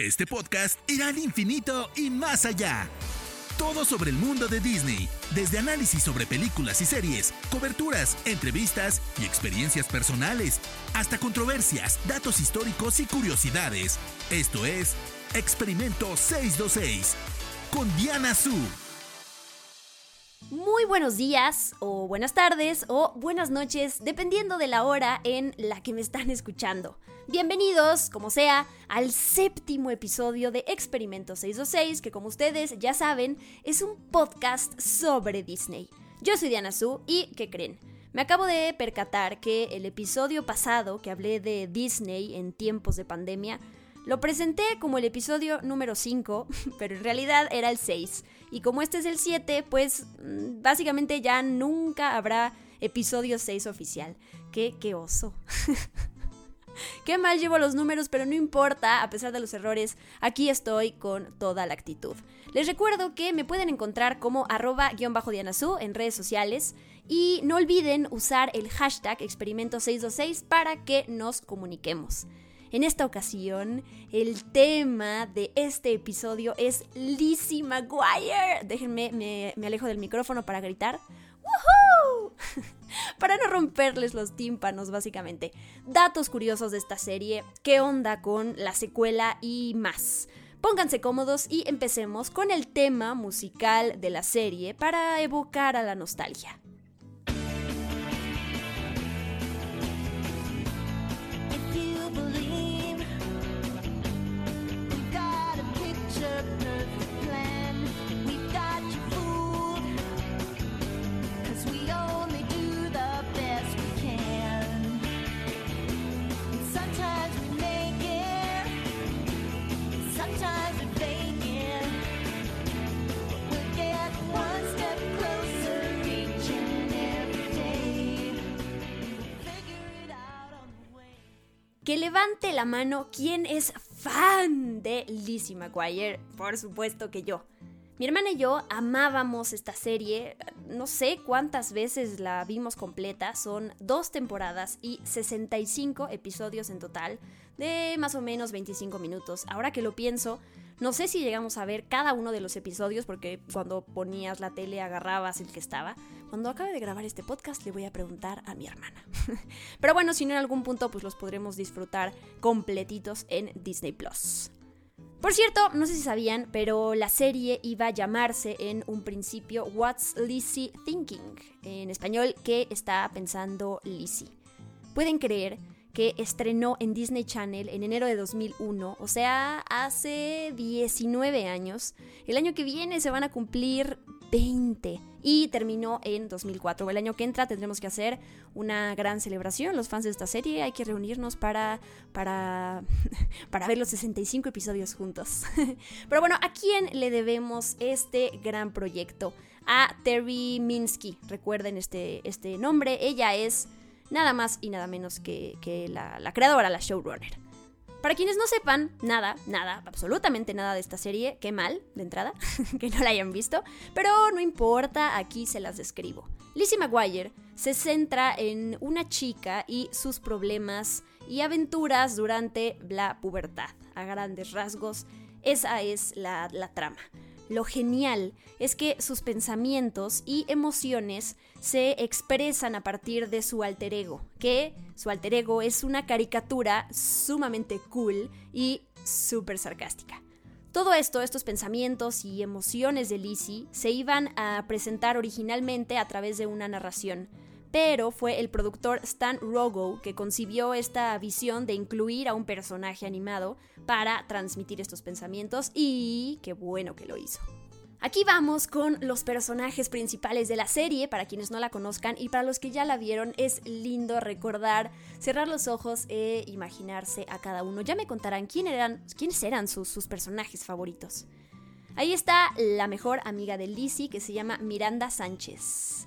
Este podcast irá al infinito y más allá. Todo sobre el mundo de Disney, desde análisis sobre películas y series, coberturas, entrevistas y experiencias personales, hasta controversias, datos históricos y curiosidades. Esto es Experimento 626 con Diana Su. Muy buenos días o buenas tardes o buenas noches, dependiendo de la hora en la que me están escuchando. Bienvenidos, como sea, al séptimo episodio de Experimento 626, que como ustedes ya saben, es un podcast sobre Disney. Yo soy Diana Su y, ¿qué creen? Me acabo de percatar que el episodio pasado que hablé de Disney en tiempos de pandemia, lo presenté como el episodio número 5, pero en realidad era el 6. Y como este es el 7, pues mm, básicamente ya nunca habrá episodio 6 oficial. Qué, qué oso. Qué mal llevo los números, pero no importa, a pesar de los errores, aquí estoy con toda la actitud. Les recuerdo que me pueden encontrar como arroba dianasu en redes sociales y no olviden usar el hashtag experimento626 para que nos comuniquemos. En esta ocasión, el tema de este episodio es Lizzie McGuire. Déjenme, me, me alejo del micrófono para gritar. ¡Woohoo! Para no romperles los tímpanos, básicamente. Datos curiosos de esta serie, qué onda con la secuela y más. Pónganse cómodos y empecemos con el tema musical de la serie para evocar a la nostalgia. Que levante la mano quien es fan de Lizzie McGuire. Por supuesto que yo. Mi hermana y yo amábamos esta serie, no sé cuántas veces la vimos completa, son dos temporadas y 65 episodios en total, de más o menos 25 minutos. Ahora que lo pienso, no sé si llegamos a ver cada uno de los episodios porque cuando ponías la tele agarrabas el que estaba. Cuando acabe de grabar este podcast le voy a preguntar a mi hermana. Pero bueno, si no en algún punto pues los podremos disfrutar completitos en Disney Plus. Por cierto, no sé si sabían, pero la serie iba a llamarse en un principio What's Lizzie Thinking? En español, ¿qué está pensando Lizzie? Pueden creer que estrenó en Disney Channel en enero de 2001, o sea, hace 19 años. El año que viene se van a cumplir 20 y terminó en 2004. El año que entra tendremos que hacer una gran celebración. Los fans de esta serie hay que reunirnos para, para, para ver los 65 episodios juntos. Pero bueno, ¿a quién le debemos este gran proyecto? A Terry Minsky. Recuerden este, este nombre. Ella es nada más y nada menos que, la, la creadora, la showrunner. Para quienes no sepan nada, nada, absolutamente nada de esta serie, qué mal, de entrada, que no la hayan visto, pero no importa, aquí se las describo. Lizzie McGuire se centra en una chica y sus problemas y aventuras durante la pubertad. A grandes rasgos, esa es la, la trama. Lo genial es que sus pensamientos y emociones se expresan a partir de su alter ego, que su alter ego es una caricatura sumamente cool y súper sarcástica. Todo esto, estos pensamientos y emociones de Lizzie, se iban a presentar originalmente a través de una narración, pero fue el productor Stan Rogo que concibió esta visión de incluir a un personaje animado para transmitir estos pensamientos y qué bueno que lo hizo. Aquí vamos con los personajes principales de la serie, para quienes no la conozcan y para los que ya la vieron es lindo recordar, cerrar los ojos e imaginarse a cada uno. Ya me contarán quién eran, quiénes eran sus, sus personajes favoritos. Ahí está la mejor amiga de Lizzie que se llama Miranda Sánchez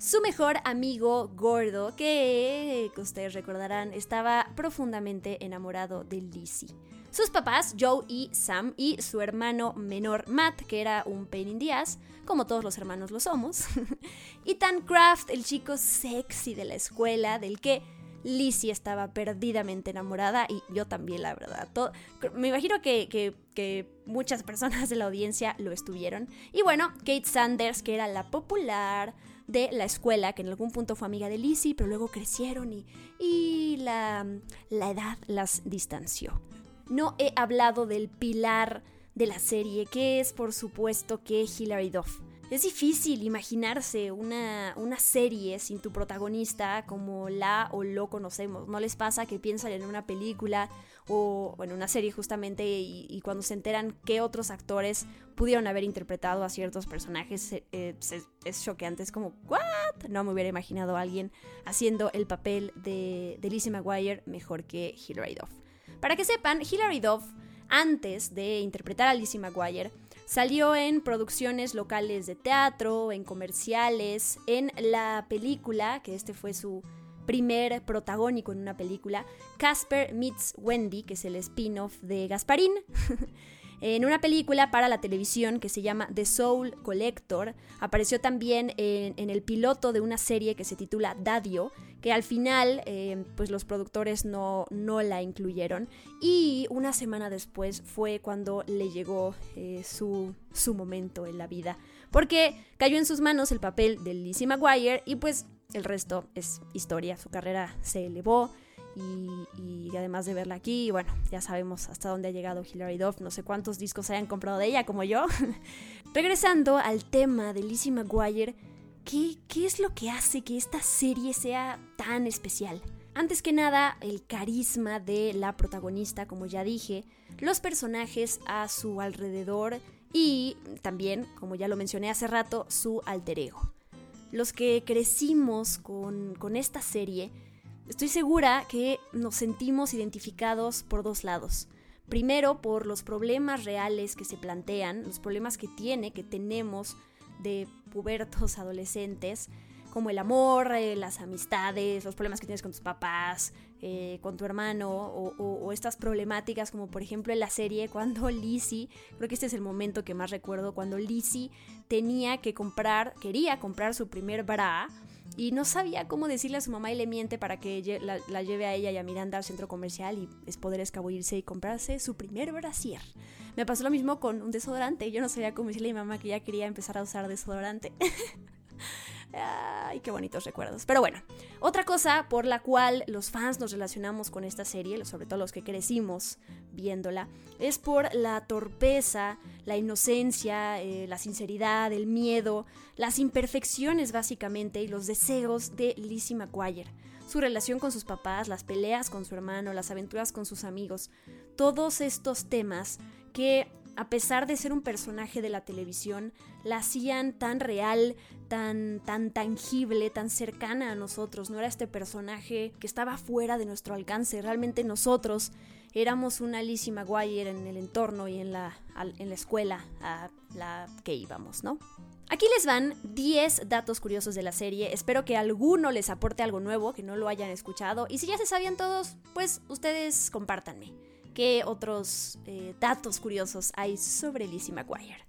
su mejor amigo gordo, que, ustedes recordarán, estaba profundamente enamorado de Lizzie. Sus papás, Joe y Sam, y su hermano menor, Matt, que era un pain in como todos los hermanos lo somos. Ethan Kraft, el chico sexy de la escuela, del que Lizzie estaba perdidamente enamorada y yo también, la verdad. me imagino que, que, muchas personas de la audiencia lo estuvieron. Y bueno, Kate Sanders, que era la popular de la escuela, que en algún punto fue amiga de Lizzie, pero luego crecieron y, y la, la edad las distanció. No he hablado del pilar de la serie, que es por supuesto que Hilary Duff. Es difícil imaginarse una, una, serie sin tu protagonista como la o lo conocemos. ¿No les pasa que piensan en una película o en una serie justamente y, cuando se enteran qué otros actores pudieron haber interpretado a ciertos personajes eh, es, es, choqueante? Es como, ¿what? No me hubiera imaginado a alguien haciendo el papel de, de Lizzie McGuire mejor que Hilary Duff. Para que sepan, Hilary Duff, antes de interpretar a Lizzie McGuire, Salió en producciones locales de teatro, en comerciales, en la película, que este fue su primer protagónico en una película, Casper Meets Wendy, que es el spin-off de Gasparín. en una película para la televisión que se llama The Soul Collector. Apareció también en, el piloto de una serie que se titula Dadio, que al final eh, pues los productores no, no, la incluyeron. Y una semana después fue cuando le llegó eh, su, su momento en la vida. Porque cayó en sus manos el papel de Lizzie McGuire y pues el resto es historia. Su carrera se elevó y, además de verla aquí, bueno, ya sabemos hasta dónde ha llegado Hilary Duff, no sé cuántos discos hayan comprado de ella como yo. Regresando al tema de Lizzie McGuire, ¿qué, ¿qué es lo que hace que esta serie sea tan especial? Antes que nada, el carisma de la protagonista, como ya dije, los personajes a su alrededor y también, como ya lo mencioné hace rato, su alter ego. Los que crecimos con, con esta serie, Estoy segura que nos sentimos identificados por dos lados. Primero, por los problemas reales que se plantean, los problemas que tiene, que tenemos de pubertos adolescentes, como el amor, eh, las amistades, los problemas que tienes con tus papás, eh, con tu hermano, o, estas problemáticas como por ejemplo en la serie cuando Lizzie, creo que este es el momento que más recuerdo, cuando Lizzie tenía que comprar, quería comprar su primer bra y no sabía cómo decirle a su mamá y le miente para que la, lleve a ella y a Miranda al centro comercial y es poder escabullirse y comprarse su primer brasier. Me pasó lo mismo con un desodorante. Yo no sabía cómo decirle a mi mamá que ya quería empezar a usar desodorante. Ay, qué bonitos recuerdos. Pero bueno, otra cosa por la cual los fans nos relacionamos con esta serie, sobre todo los que crecimos viéndola, es por la torpeza, la inocencia, eh, la sinceridad, el miedo, las imperfecciones básicamente y los deseos de Lizzie McGuire. Su relación con sus papás, las peleas con su hermano, las aventuras con sus amigos, todos estos temas que a pesar de ser un personaje de la televisión, la hacían tan real, tan, tan tangible, tan cercana a nosotros. No era este personaje que estaba fuera de nuestro alcance. Realmente nosotros éramos una Lizzie McGuire en el entorno y en la, en la escuela a la que íbamos, ¿no? Aquí les van 10 datos curiosos de la serie. Espero que alguno les aporte algo nuevo, que no lo hayan escuchado. Y si ya se sabían todos, pues ustedes compártanme qué otros eh, datos curiosos hay sobre Lizzie McGuire.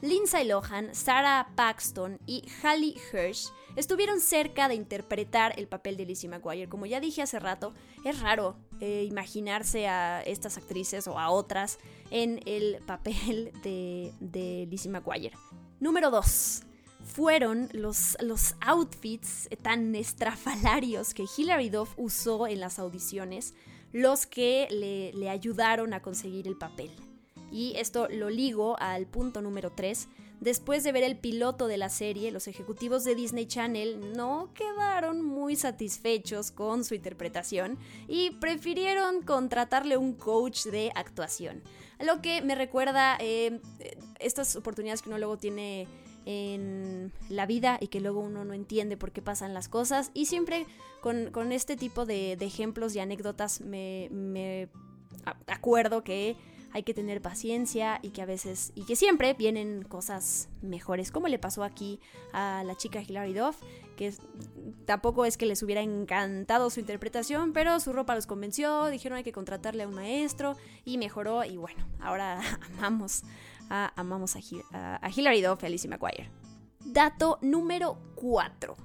Lindsay Lohan, Sarah Paxton y Halle Hirsch estuvieron cerca de interpretar el papel de Lizzie McGuire. Como ya dije hace rato, es raro eh, imaginarse a estas actrices o a otras en el papel de, Lizzie McGuire. Número 2 fueron los, los, outfits tan estrafalarios que Hilary Duff usó en las audiciones los que le, ayudaron a conseguir el papel. Y esto lo ligo al punto número 3. Después de ver el piloto de la serie, los ejecutivos de Disney Channel no quedaron muy satisfechos con su interpretación y prefirieron contratarle un coach de actuación. Lo que me recuerda eh, estas oportunidades que uno luego tiene en la vida y que luego uno no entiende por qué pasan las cosas. Y siempre con, este tipo de, ejemplos y anécdotas me, acuerdo que hay que tener paciencia y que a veces y que siempre vienen cosas mejores, como le pasó aquí a la chica Hilary Duff, que tampoco es que les hubiera encantado su interpretación, pero su ropa los convenció, dijeron hay que contratarle a un maestro y mejoró y bueno, ahora amamos amamos a, a, Hilary Duff y Alicia McGuire. Dato número 4.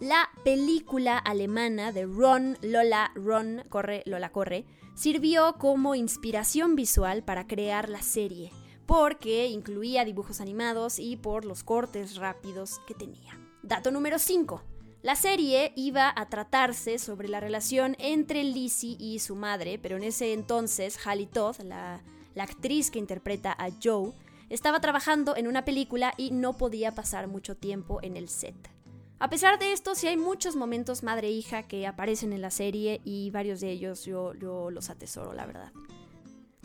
La película alemana de Ron, Lola, Ron, corre, Lola, corre, sirvió como inspiración visual para crear la serie, porque incluía dibujos animados y por los cortes rápidos que tenía. Dato número 5. La serie iba a tratarse sobre la relación entre Lizzie y su madre, pero en ese entonces Hallie Todd, la, la actriz que interpreta a Joe, estaba trabajando en una película y no podía pasar mucho tiempo en el set. A pesar de esto, sí hay muchos momentos madre-hija que aparecen en la serie y varios de ellos yo, los atesoro, la verdad.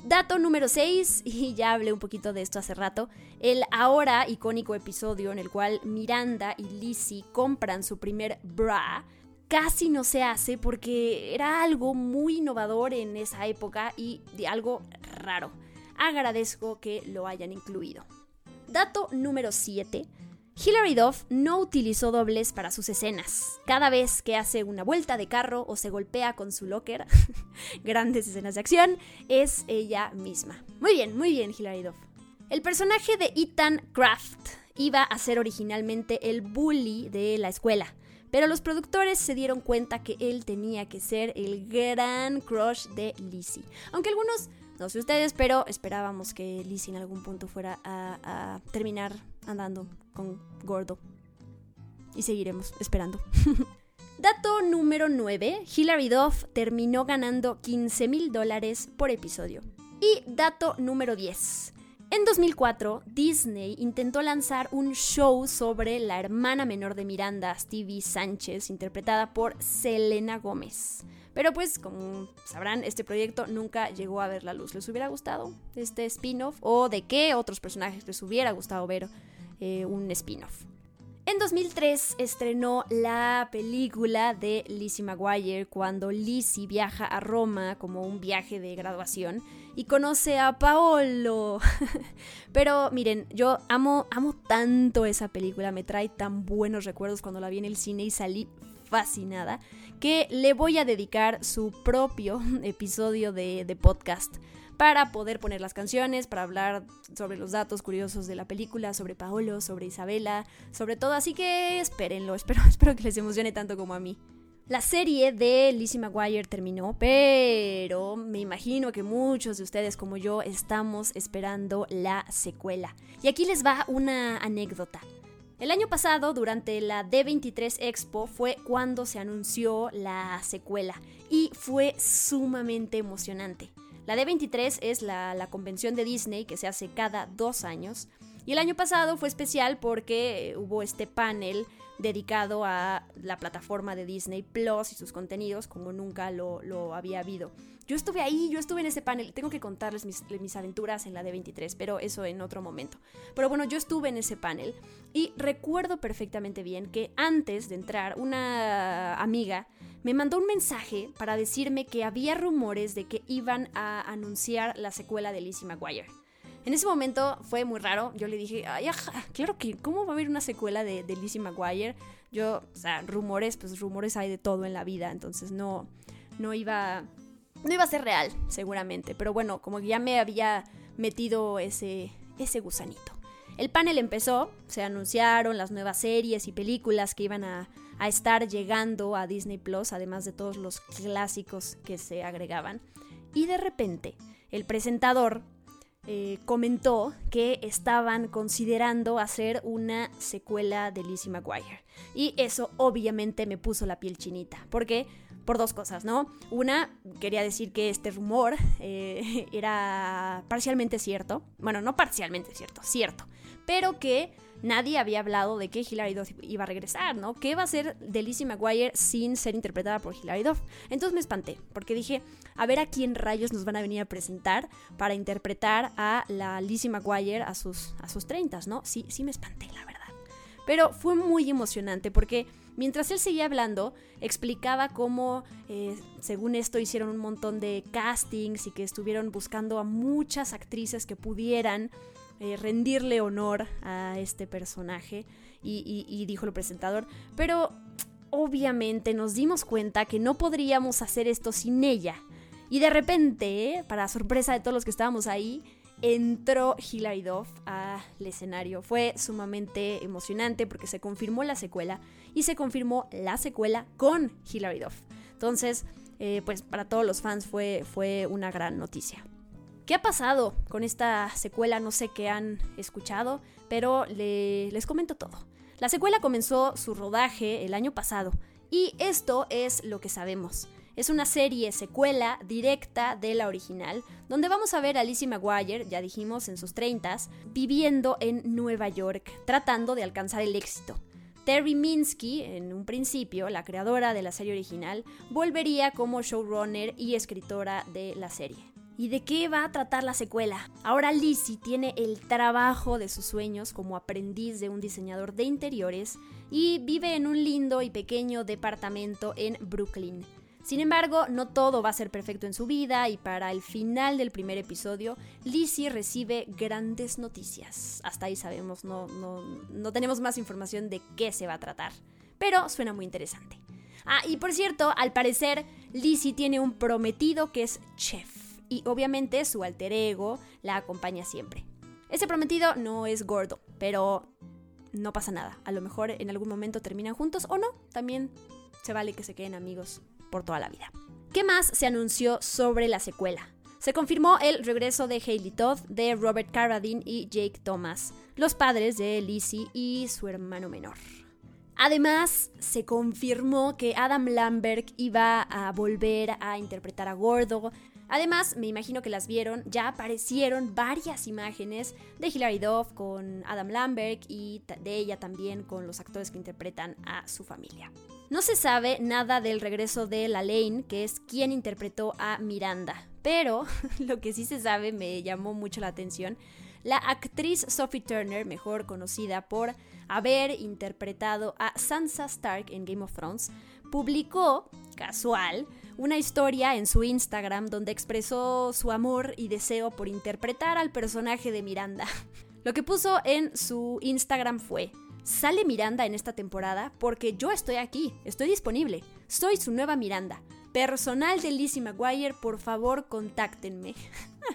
Dato número 6, y ya hablé un poquito de esto hace rato, el ahora icónico episodio en el cual Miranda y Lizzie compran su primer bra, casi no se hace porque era algo muy innovador en esa época y de algo raro. Agradezco que lo hayan incluido. Dato número 7, Hilary Duff no utilizó dobles para sus escenas. Cada vez que hace una vuelta de carro o se golpea con su locker, grandes escenas de acción, es ella misma. Muy bien, muy bien, Hilary Duff. El personaje de Ethan Kraft iba a ser originalmente el bully de la escuela, pero los productores se dieron cuenta que él tenía que ser el gran crush de Lizzie. Aunque algunos no sé ustedes, pero esperábamos que Lizzie en algún punto fuera a, terminar andando con Gordo. Y seguiremos esperando. Dato número 9. Hilary Duff terminó ganando 15 mil dólares por episodio. Y dato número 10. En 2004, Disney intentó lanzar un show sobre la hermana menor de Miranda, Stevie Sánchez, interpretada por Selena Gómez. Pero pues, como sabrán, este proyecto nunca llegó a ver la luz. ¿Les hubiera gustado este spin-off? ¿O de qué otros personajes les hubiera gustado ver eh, un spin-off? En 2003 estrenó la película de Lizzie McGuire cuando Lizzie viaja a Roma como un viaje de graduación y conoce a Paolo. Pero miren, yo amo, amo tanto esa película, me trae tan buenos recuerdos cuando la vi en el cine y salí fascinada que le voy a dedicar su propio episodio de, podcast para poder poner las canciones, para hablar sobre los datos curiosos de la película, sobre Paolo, sobre Isabela, sobre todo, así que espérenlo, espero, espero que les emocione tanto como a mí. La serie de Lizzie McGuire terminó, pero me imagino que muchos de ustedes como yo estamos esperando la secuela. Y aquí les va una anécdota. El año pasado, durante la D23 Expo, fue cuando se anunció la secuela y fue sumamente emocionante. La D23 es la, convención de Disney que se hace cada dos años y el año pasado fue especial porque hubo este panel dedicado a la plataforma de Disney Plus y sus contenidos como nunca lo, lo había habido. Yo estuve ahí, yo estuve en ese panel. Tengo que contarles mis, mis, aventuras en la D23, pero eso en otro momento. Pero bueno, yo estuve en ese panel y recuerdo perfectamente bien que antes de entrar, una amiga me mandó un mensaje para decirme que había rumores de que iban a anunciar la secuela de Lizzie McGuire. En ese momento fue muy raro. Yo le dije, ay, claro que, ¿cómo va a haber una secuela de, de Lizzie McGuire? Yo, o sea, rumores, pues rumores hay de todo en la vida, entonces no, no iba, no iba a ser real, seguramente. Pero bueno, como que ya me había metido ese, ese gusanito. El panel empezó, se anunciaron las nuevas series y películas que iban a, a estar llegando a Disney Plus, además de todos los clásicos que se agregaban. Y de repente, el presentador eh, comentó que estaban considerando hacer una secuela de Lizzie McGuire. Y eso obviamente me puso la piel chinita. porque Por dos cosas, ¿no? Una, quería decir que este rumor eh, era parcialmente cierto. Bueno, no parcialmente cierto, cierto. Pero que nadie había hablado de que Hilary Duff iba a regresar, ¿no? ¿Qué va a ser de Lizzie McGuire sin ser interpretada por Hilary Duff? Entonces me espanté, porque dije, a ver a quién rayos nos van a venir a presentar para interpretar a la Lizzie McGuire a sus, a sus 30, ¿no? Sí, sí me espanté, la verdad. Pero fue muy emocionante porque mientras él seguía hablando, explicaba cómo, eh, según esto, hicieron un montón de castings y que estuvieron buscando a muchas actrices que pudieran eh, rendirle honor a este personaje y, dijo el presentador, pero obviamente nos dimos cuenta que no podríamos hacer esto sin ella. Y de repente, para sorpresa de todos los que estábamos ahí, entró Hilary Duff al escenario. Fue sumamente emocionante porque se confirmó la secuela y se confirmó la secuela con Hilary Duff. Entonces, eh, pues para todos los fans fue, fue una gran noticia. ¿Qué ha pasado con esta secuela? No sé qué han escuchado, pero les comento todo. La secuela comenzó su rodaje el año pasado y esto es lo que sabemos. Es una serie secuela directa de la original, donde vamos a ver a Lizzie McGuire, ya dijimos, en sus 30 viviendo en Nueva York, tratando de alcanzar el éxito. Terry Minsky, en un principio, la creadora de la serie original, volvería como showrunner y escritora de la serie. ¿Y de qué va a tratar la secuela? Ahora Lizzie tiene el trabajo de sus sueños como aprendiz de un diseñador de interiores y vive en un lindo y pequeño departamento en Brooklyn. Sin embargo, no todo va a ser perfecto en su vida y para el final del primer episodio, Lizzie recibe grandes noticias. Hasta ahí sabemos, no, tenemos más información de qué se va a tratar, pero suena muy interesante. Ah, y por cierto, al parecer, Lizzie tiene un prometido que es chef y obviamente su alter ego la acompaña siempre. Ese prometido no es gordo, pero no pasa nada. A lo mejor en algún momento terminan juntos o no. También se vale que se queden amigos por toda la vida. ¿Qué más se anunció sobre la secuela? Se confirmó el regreso de Hayley Todd, de Robert Carradine y Jake Thomas, los padres de Lizzie y su hermano menor. Además, se confirmó que Adam Lambert iba a volver a interpretar a Gordo. Además, me imagino que las vieron, ya aparecieron varias imágenes de Hilary Duff con Adam Lambert y de ella también con los actores que interpretan a su familia. No se sabe nada del regreso de Lane, que es quien interpretó a Miranda, pero lo que sí se sabe me llamó mucho la atención. La actriz Sophie Turner, mejor conocida por haber interpretado a Sansa Stark en Game of Thrones, publicó, casual, una historia en su Instagram donde expresó su amor y deseo por interpretar al personaje de Miranda. Lo que puso en su Instagram fue, Sale Miranda en esta temporada porque yo estoy aquí, estoy disponible. Soy su nueva Miranda. Personal de Lizzie McGuire, por favor, contáctenme.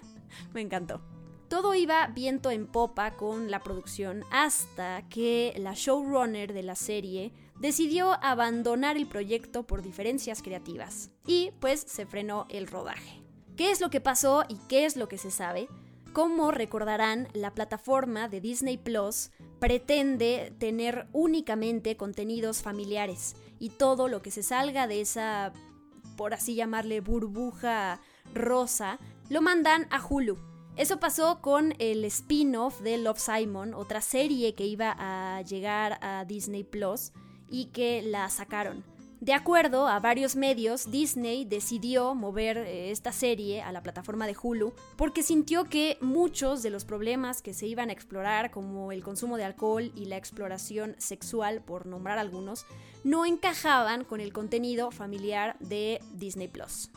Me encantó. Todo iba viento en popa con la producción hasta que la showrunner de la serie decidió abandonar el proyecto por diferencias creativas y pues se frenó el rodaje. ¿Qué es lo que pasó y qué es lo que se sabe? Como recordarán, la plataforma de Disney Plus pretende tener únicamente contenidos familiares y todo lo que se salga de esa, por así llamarle, burbuja rosa, lo mandan a Hulu. Eso pasó con el spin-off de Love Simon, otra serie que iba a llegar a Disney Plus y que la sacaron. De acuerdo a varios medios, Disney decidió mover eh, esta serie a la plataforma de Hulu porque sintió que muchos de los problemas que se iban a explorar, como el consumo de alcohol y la exploración sexual, por nombrar algunos, no encajaban con el contenido familiar de Disney Plus.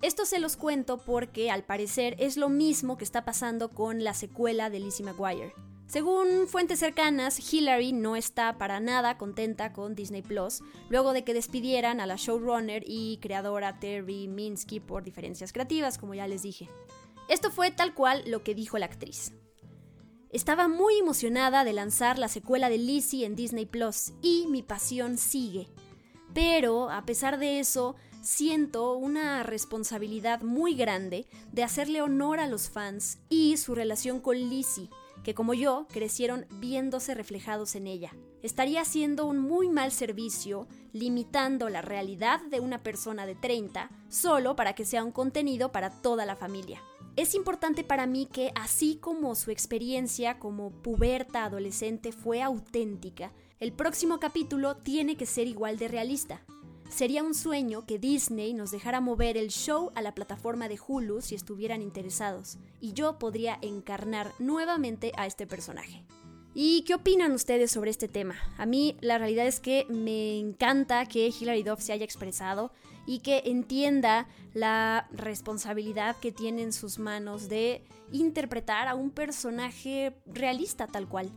Esto se los cuento porque al parecer es lo mismo que está pasando con la secuela de Lizzie McGuire. Según fuentes cercanas, Hillary no está para nada contenta con Disney Plus, luego de que despidieran a la showrunner y creadora Terry Minsky por diferencias creativas, como ya les dije. Esto fue tal cual lo que dijo la actriz. Estaba muy emocionada de lanzar la secuela de Lizzie en Disney Plus y mi pasión sigue. Pero, a pesar de eso, siento una responsabilidad muy grande de hacerle honor a los fans y su relación con Lizzie que como yo crecieron viéndose reflejados en ella. Estaría haciendo un muy mal servicio limitando la realidad de una persona de 30 solo para que sea un contenido para toda la familia. Es importante para mí que así como su experiencia como puberta adolescente fue auténtica, el próximo capítulo tiene que ser igual de realista. Sería un sueño que Disney nos dejara mover el show a la plataforma de Hulu si estuvieran interesados, y yo podría encarnar nuevamente a este personaje. ¿Y qué opinan ustedes sobre este tema? A mí la realidad es que me encanta que Hilary Duff se haya expresado y que entienda la responsabilidad que tiene en sus manos de interpretar a un personaje realista tal cual.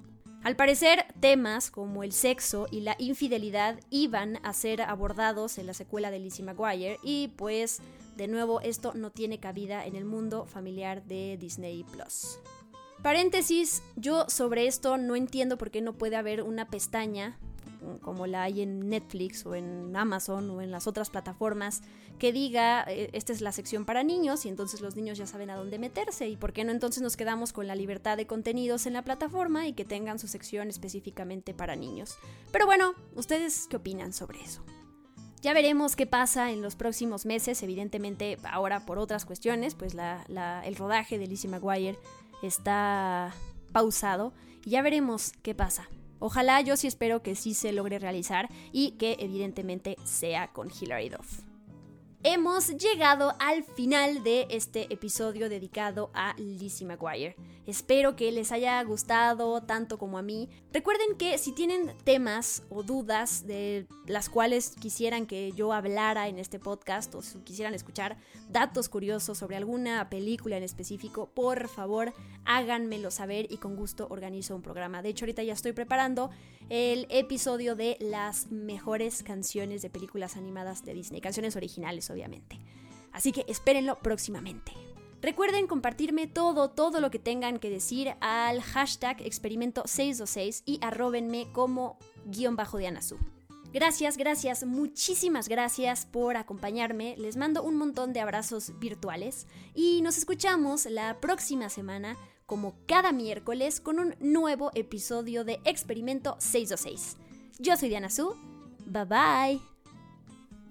Al parecer, temas como el sexo y la infidelidad iban a ser abordados en la secuela de Lizzie McGuire y pues De nuevo, esto no tiene cabida en el mundo familiar de Disney Plus. Paréntesis, yo sobre esto no entiendo por qué no puede haber una pestaña como la hay en Netflix o en Amazon o en las otras plataformas, que diga, eh, esta es la sección para niños y entonces los niños ya saben a dónde meterse y por qué no entonces nos quedamos con la libertad de contenidos en la plataforma y que tengan su sección específicamente para niños. Pero bueno, ¿ustedes qué opinan sobre eso? Ya veremos qué pasa en los próximos meses, evidentemente ahora por otras cuestiones, pues el rodaje de Lizzie McGuire está pausado y ya veremos qué pasa. Ojalá yo sí espero que sí se logre realizar y que evidentemente sea con Hilary Duff. Hemos llegado al final de este episodio dedicado a Lizzie McGuire. Espero que les haya gustado tanto como a mí. Recuerden que si tienen temas o dudas de las cuales quisieran que yo hablara en este podcast o si quisieran escuchar datos curiosos sobre alguna película en específico, por favor háganmelo saber y con gusto organizo un programa. De hecho, ahorita ya estoy preparando el episodio de las mejores canciones de películas animadas de Disney, canciones originales obviamente. Así que espérenlo próximamente. Recuerden compartirme todo, todo lo que tengan que decir al hashtag experimento626 y arrobenme como guion bajo de Anazú. Gracias, gracias, muchísimas gracias por acompañarme. Les mando un montón de abrazos virtuales y nos escuchamos la próxima semana, como cada miércoles, con un nuevo episodio de Experimento 626. Yo soy Diana Su. Bye bye.